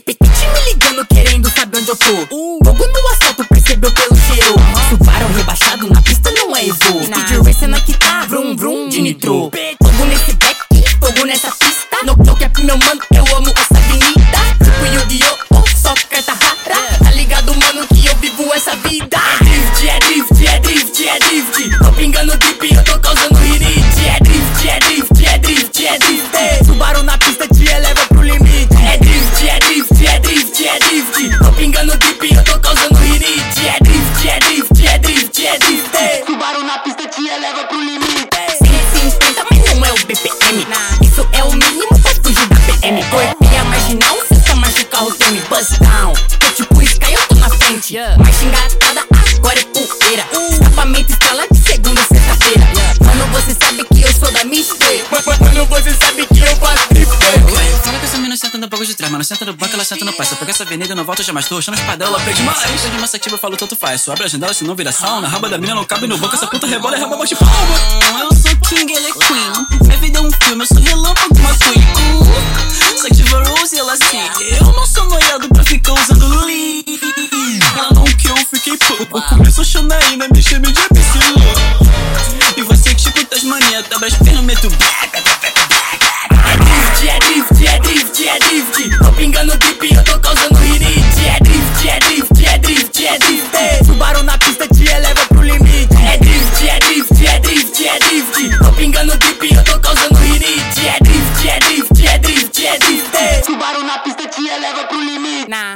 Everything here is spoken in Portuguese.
Pit me ligando querendo saber onde eu tô. Fogo no asfalto, percebeu pelo cheiro. Subaru rebaixado na pista não é Evo. Speed Racing aqui tá, vrum vrum de nitro. Fogo nesse back, fogo nessa pista. No, no cap meu mano, eleva pro limite. 150, mas não é o BPM. Isso é o mínimo pra fugir da PM. Cortei a marginal, senta mais o carro tem me bust down. Tô tipo Sky, eu tô na frente. Mais engatada, agora é poeira. Escapamento escala de segunda a sexta-feira. Mano, você sabe que eu sou da mistura. Mano, você sabe que trás, mano. Senta no banco, ela senta no pai. Se eu pegar essa avenida, não volto jamais. Tô roxando os ela aprende mais. Tô de massativa, eu falo tanto faz. Só abre a janela, se não vira sauna. Raba da mina não cabe no banco, essa puta rebola e raba bate palma. Eu sou king, ela é queen. Minha vida é um filme, eu sou relâmpago McQueen. Uh, Sativa Rose e ela assim. Eu não sou noiado pra ficar usando lean. Ela não que eu fiquei pouco. Começou Xanaína, me chame de MC E você que tipo das manias, tá mais pernas, meto black. nah,